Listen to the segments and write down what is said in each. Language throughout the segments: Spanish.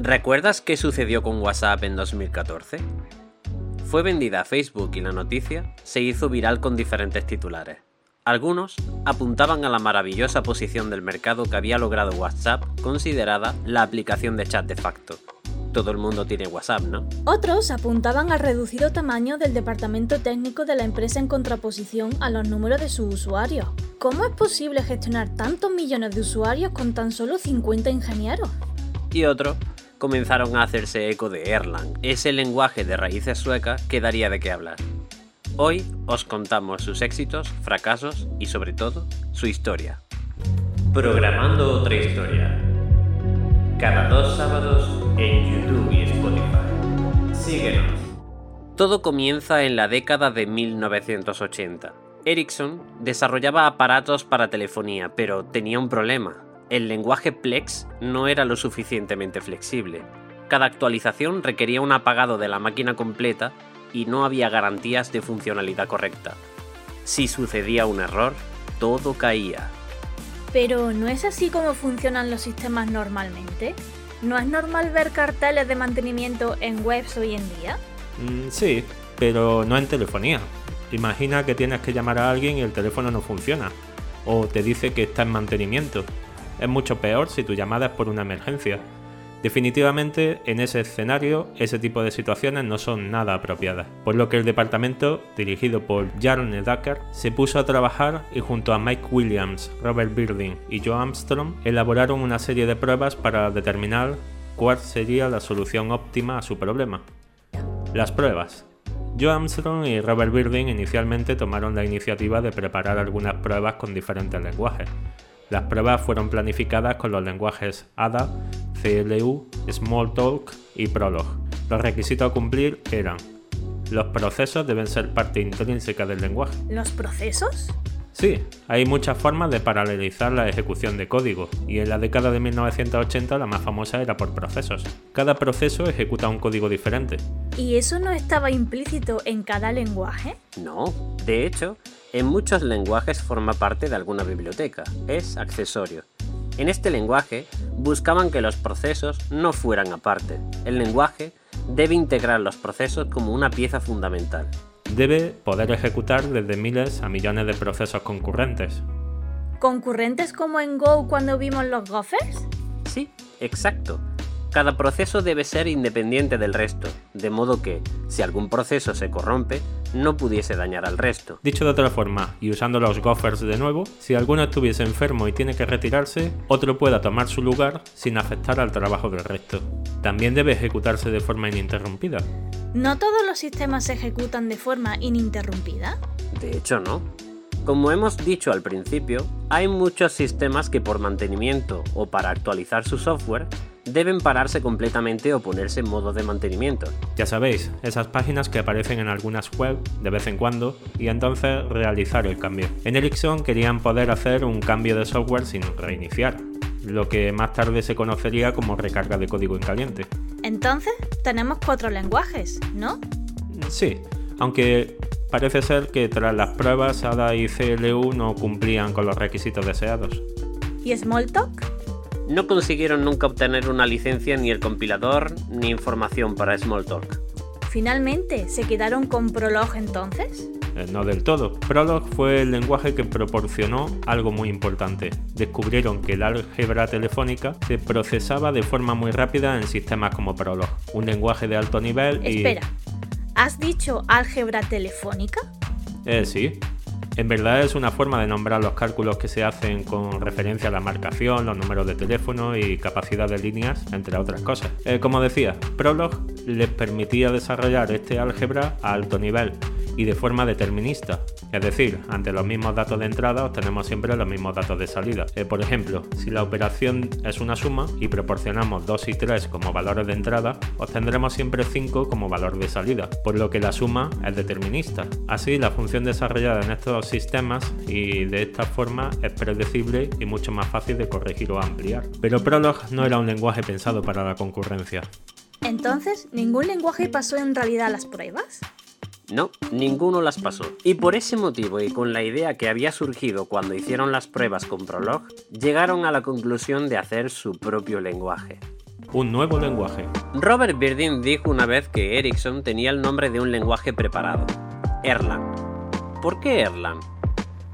¿Recuerdas qué sucedió con WhatsApp en 2014? Fue vendida a Facebook y la noticia se hizo viral con diferentes titulares. Algunos apuntaban a la maravillosa posición del mercado que había logrado WhatsApp, considerada la aplicación de chat de facto. Todo el mundo tiene WhatsApp, ¿no? Otros apuntaban al reducido tamaño del departamento técnico de la empresa en contraposición a los números de sus usuarios. ¿Cómo es posible gestionar tantos millones de usuarios con tan solo 50 ingenieros? Y otros comenzaron a hacerse eco de Erlang, ese lenguaje de raíces suecas que daría de qué hablar. Hoy os contamos sus éxitos, fracasos y sobre todo su historia. Programando otra historia. Cada dos sábados en YouTube y Spotify. Síguenos. Todo comienza en la década de 1980. Ericsson desarrollaba aparatos para telefonía, pero tenía un problema. El lenguaje Plex no era lo suficientemente flexible. Cada actualización requería un apagado de la máquina completa y no había garantías de funcionalidad correcta. Si sucedía un error, todo caía. Pero ¿no es así como funcionan los sistemas normalmente? ¿No es normal ver carteles de mantenimiento en webs hoy en día? Mm, sí, pero no en telefonía. Imagina que tienes que llamar a alguien y el teléfono no funciona. O te dice que está en mantenimiento. Es mucho peor si tu llamada es por una emergencia. Definitivamente, en ese escenario, ese tipo de situaciones no son nada apropiadas, por lo que el departamento, dirigido por Jarne Dacker, se puso a trabajar y junto a Mike Williams, Robert Birding y Joe Armstrong elaboraron una serie de pruebas para determinar cuál sería la solución óptima a su problema. Las pruebas. Joe Armstrong y Robert Birding inicialmente tomaron la iniciativa de preparar algunas pruebas con diferentes lenguajes. Las pruebas fueron planificadas con los lenguajes ADA, CLU, Smalltalk y Prolog. Los requisitos a cumplir eran los procesos deben ser parte intrínseca del lenguaje. ¿Los procesos? Sí, hay muchas formas de paralelizar la ejecución de código, y en la década de 1980 la más famosa era por procesos. Cada proceso ejecuta un código diferente. ¿Y eso no estaba implícito en cada lenguaje? No, de hecho, en muchos lenguajes forma parte de alguna biblioteca, es accesorio. En este lenguaje buscaban que los procesos no fueran aparte. El lenguaje debe integrar los procesos como una pieza fundamental. Debe poder ejecutar desde miles a millones de procesos concurrentes. ¿Concurrentes como en Go cuando vimos los gophers? Sí, exacto. Cada proceso debe ser independiente del resto, de modo que, si algún proceso se corrompe, no pudiese dañar al resto. Dicho de otra forma, y usando los gophers de nuevo, si alguno estuviese enfermo y tiene que retirarse, otro pueda tomar su lugar sin afectar al trabajo del resto. También debe ejecutarse de forma ininterrumpida. ¿No todos los sistemas se ejecutan de forma ininterrumpida? De hecho, no. Como hemos dicho al principio, hay muchos sistemas que por mantenimiento o para actualizar su software deben pararse completamente o ponerse en modo de mantenimiento. Ya sabéis, esas páginas que aparecen en algunas web de vez en cuando y entonces realizar el cambio. En Ericsson querían poder hacer un cambio de software sin reiniciar, lo que más tarde se conocería como recarga de código en caliente. Entonces, tenemos cuatro lenguajes, ¿no? Sí, aunque parece ser que tras las pruebas ADA y CLU no cumplían con los requisitos deseados. ¿Y Smalltalk? No consiguieron nunca obtener una licencia ni el compilador ni información para Smalltalk. Finalmente, ¿se quedaron con Prolog entonces? Eh, no del todo. Prolog fue el lenguaje que proporcionó algo muy importante. Descubrieron que el álgebra telefónica se procesaba de forma muy rápida en sistemas como Prolog, un lenguaje de alto nivel y... Espera, ¿has dicho álgebra telefónica? Eh, sí. En verdad es una forma de nombrar los cálculos que se hacen con referencia a la marcación, los números de teléfono y capacidad de líneas, entre otras cosas. Eh, como decía, Prolog les permitía desarrollar este álgebra a alto nivel y de forma determinista. Es decir, ante los mismos datos de entrada obtenemos siempre los mismos datos de salida. Eh, por ejemplo, si la operación es una suma y proporcionamos 2 y 3 como valores de entrada, obtendremos siempre 5 como valor de salida, por lo que la suma es determinista. Así, la función desarrollada en estos sistemas y de esta forma es predecible y mucho más fácil de corregir o ampliar. Pero Prolog no era un lenguaje pensado para la concurrencia. Entonces, ¿ningún lenguaje pasó en realidad las pruebas? No, ninguno las pasó. Y por ese motivo y con la idea que había surgido cuando hicieron las pruebas con Prolog, llegaron a la conclusión de hacer su propio lenguaje. un nuevo lenguaje. Robert Birding dijo una vez que Ericsson tenía el nombre de un lenguaje preparado, Erlang. ¿Por qué Erlang?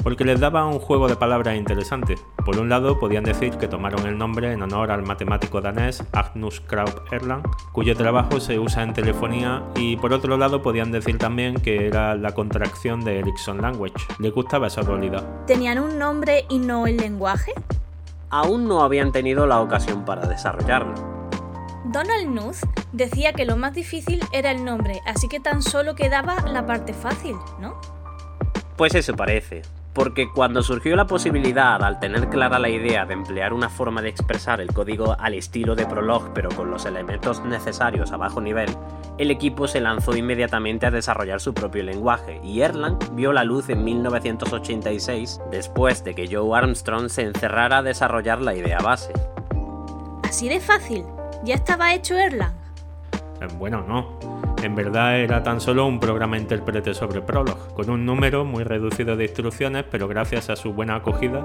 Porque les daba un juego de palabras interesante. Por un lado, podían decir que tomaron el nombre en honor al matemático danés Agnus Kraup Erlang, cuyo trabajo se usa en telefonía, y por otro lado, podían decir también que era la contracción de Ericsson Language. Les gustaba esa dualidad. ¿Tenían un nombre y no el lenguaje? Aún no habían tenido la ocasión para desarrollarlo. Donald Knuth decía que lo más difícil era el nombre, así que tan solo quedaba la parte fácil, ¿no? Pues eso parece, porque cuando surgió la posibilidad, al tener clara la idea de emplear una forma de expresar el código al estilo de Prolog pero con los elementos necesarios a bajo nivel, el equipo se lanzó inmediatamente a desarrollar su propio lenguaje y Erlang vio la luz en 1986 después de que Joe Armstrong se encerrara a desarrollar la idea base. Así de fácil, ya estaba hecho Erlang. Eh, Bueno, no. En verdad era tan solo un programa intérprete sobre Prolog, con un número muy reducido de instrucciones, pero gracias a su buena acogida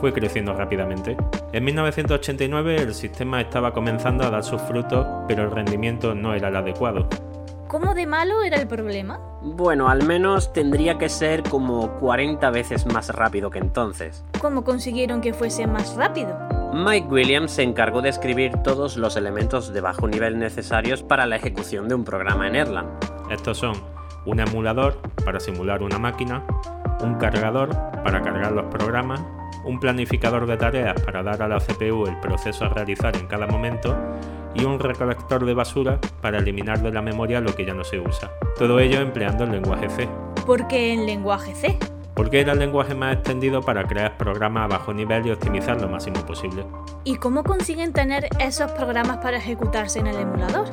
fue creciendo rápidamente. En 1989 el sistema estaba comenzando a dar sus frutos, pero el rendimiento no era el adecuado. ¿Cómo de malo era el problema? Bueno, al menos tendría que ser como 40 veces más rápido que entonces. ¿Cómo consiguieron que fuese más rápido? Mike Williams se encargó de escribir todos los elementos de bajo nivel necesarios para la ejecución de un programa en Erlang. Estos son un emulador para simular una máquina, un cargador para cargar los programas, un planificador de tareas para dar a la CPU el proceso a realizar en cada momento y un recolector de basura para eliminar de la memoria lo que ya no se usa. Todo ello empleando el lenguaje C, ¿Por qué en lenguaje C? Porque era el lenguaje más extendido para crear programas a bajo nivel y optimizar lo máximo posible. ¿Y cómo consiguen tener esos programas para ejecutarse en el emulador?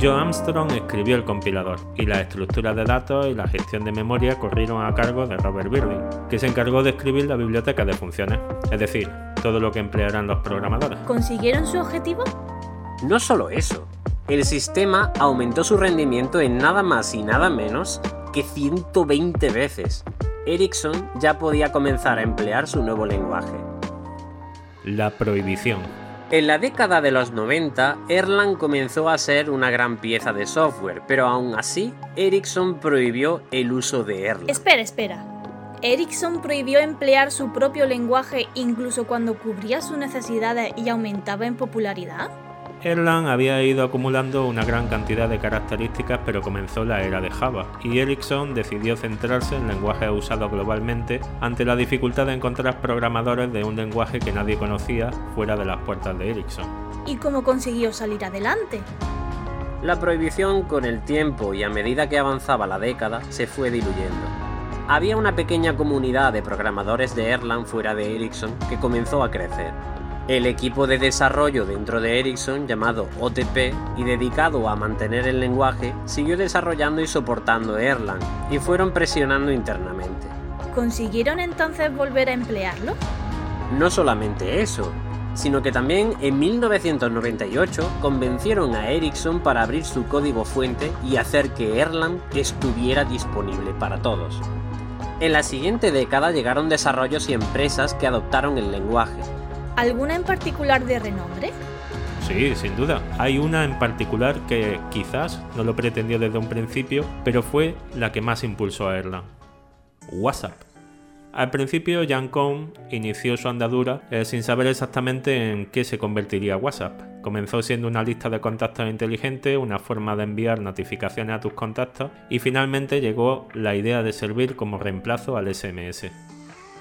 Joe Armstrong escribió el compilador y la estructura de datos y la gestión de memoria corrieron a cargo de Robert Birding, que se encargó de escribir la biblioteca de funciones, es decir, todo lo que emplearán los programadores. ¿Consiguieron su objetivo? No solo eso, el sistema aumentó su rendimiento en nada más y nada menos que 120 veces. Ericsson ya podía comenzar a emplear su nuevo lenguaje. La prohibición. En la década de los 90, Erlang comenzó a ser una gran pieza de software, pero aún así, Ericsson prohibió el uso de Erlang. Espera, espera. ¿Ericsson prohibió emplear su propio lenguaje incluso cuando cubría sus necesidades y aumentaba en popularidad? Erlang había ido acumulando una gran cantidad de características, pero comenzó la era de Java, y Ericsson decidió centrarse en lenguajes usados globalmente ante la dificultad de encontrar programadores de un lenguaje que nadie conocía fuera de las puertas de Ericsson. ¿Y cómo consiguió salir adelante? La prohibición con el tiempo y a medida que avanzaba la década se fue diluyendo. Había una pequeña comunidad de programadores de Erlang fuera de Ericsson que comenzó a crecer. El equipo de desarrollo dentro de Ericsson, llamado OTP y dedicado a mantener el lenguaje, siguió desarrollando y soportando Erlang, y fueron presionando internamente. ¿Consiguieron entonces volver a emplearlo? No solamente eso, sino que también en 1998 convencieron a Ericsson para abrir su código fuente y hacer que Erlang estuviera disponible para todos. En la siguiente década llegaron desarrollos y empresas que adoptaron el lenguaje, ¿Alguna en particular de renombre? Sí, sin duda. Hay una en particular que quizás no lo pretendió desde un principio, pero fue la que más impulsó a Erlang. WhatsApp. Al principio, Jan Kohn inició su andadura eh, sin saber exactamente en qué se convertiría WhatsApp. Comenzó siendo una lista de contactos inteligente, una forma de enviar notificaciones a tus contactos y finalmente llegó la idea de servir como reemplazo al SMS.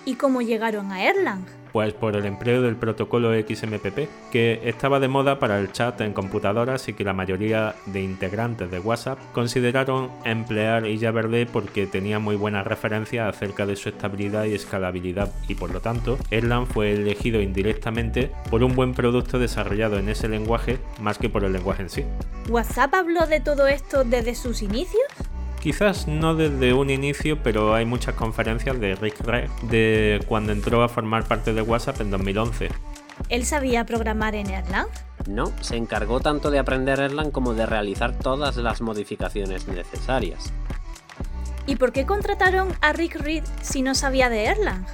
¿Y cómo llegaron a Erlang? Pues por el empleo del protocolo XMPP, que estaba de moda para el chat en computadoras y que la mayoría de integrantes de WhatsApp consideraron emplear IJVerde porque tenía muy buenas referencias acerca de su estabilidad y escalabilidad y por lo tanto Erlang fue elegido indirectamente por un buen producto desarrollado en ese lenguaje más que por el lenguaje en sí. ¿WhatsApp habló de todo esto desde sus inicios? Quizás no desde un inicio, pero hay muchas conferencias de Rick Red de cuando entró a formar parte de WhatsApp en 2011. ¿Él sabía programar en Erlang? No, se encargó tanto de aprender Erlang como de realizar todas las modificaciones necesarias. ¿Y por qué contrataron a Rick Reed si no sabía de Erlang?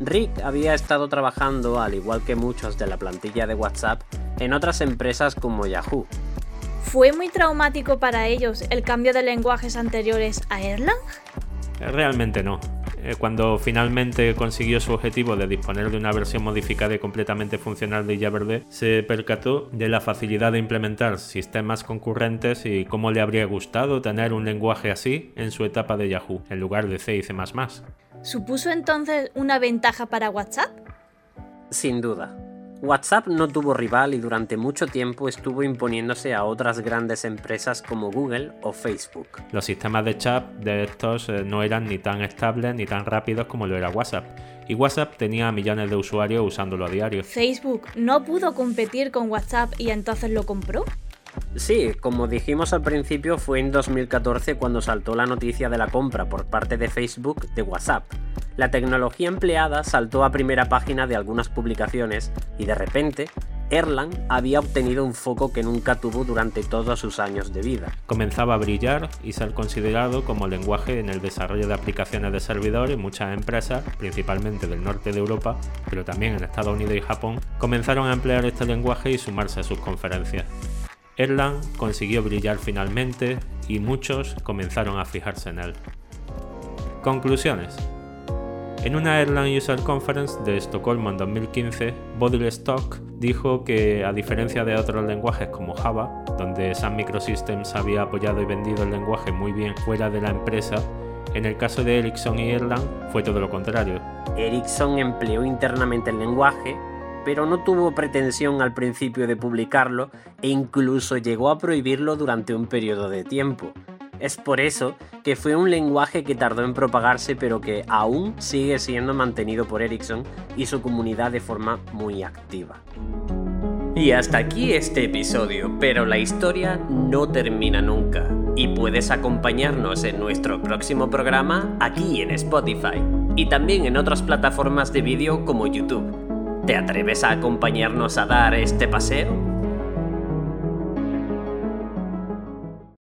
Rick había estado trabajando, al igual que muchos de la plantilla de WhatsApp, en otras empresas como Yahoo. ¿Fue muy traumático para ellos el cambio de lenguajes anteriores a Erlang? Realmente no. Eh, cuando finalmente consiguió su objetivo de disponer de una versión modificada y completamente funcional de Javerde, se percató de la facilidad de implementar sistemas concurrentes y cómo le habría gustado tener un lenguaje así en su etapa de Yahoo, en lugar de C y C++. ¿Supuso entonces una ventaja para WhatsApp? Sin duda. WhatsApp no tuvo rival y durante mucho tiempo estuvo imponiéndose a otras grandes empresas como Google o Facebook. Los sistemas de chat de estos eh, no eran ni tan estables ni tan rápidos como lo era WhatsApp. Y WhatsApp tenía millones de usuarios usándolo a diario. ¿Facebook no pudo competir con WhatsApp y entonces lo compró? Sí, como dijimos al principio, fue en 2014 cuando saltó la noticia de la compra por parte de Facebook de WhatsApp. La tecnología empleada saltó a primera página de algunas publicaciones y de repente Erlang había obtenido un foco que nunca tuvo durante todos sus años de vida. Comenzaba a brillar y ser considerado como lenguaje en el desarrollo de aplicaciones de servidor y muchas empresas, principalmente del norte de Europa, pero también en Estados Unidos y Japón, comenzaron a emplear este lenguaje y sumarse a sus conferencias. Erlang consiguió brillar finalmente y muchos comenzaron a fijarse en él. Conclusiones. En una Erlang User Conference de Estocolmo en 2015, Bodil Stock dijo que, a diferencia de otros lenguajes como Java, donde Sun Microsystems había apoyado y vendido el lenguaje muy bien fuera de la empresa, en el caso de Ericsson y Erlang fue todo lo contrario. Ericsson empleó internamente el lenguaje, pero no tuvo pretensión al principio de publicarlo e incluso llegó a prohibirlo durante un periodo de tiempo. Es por eso que fue un lenguaje que tardó en propagarse pero que aún sigue siendo mantenido por Ericsson y su comunidad de forma muy activa. Y hasta aquí este episodio, pero la historia no termina nunca y puedes acompañarnos en nuestro próximo programa aquí en Spotify y también en otras plataformas de vídeo como YouTube. ¿Te atreves a acompañarnos a dar este paseo?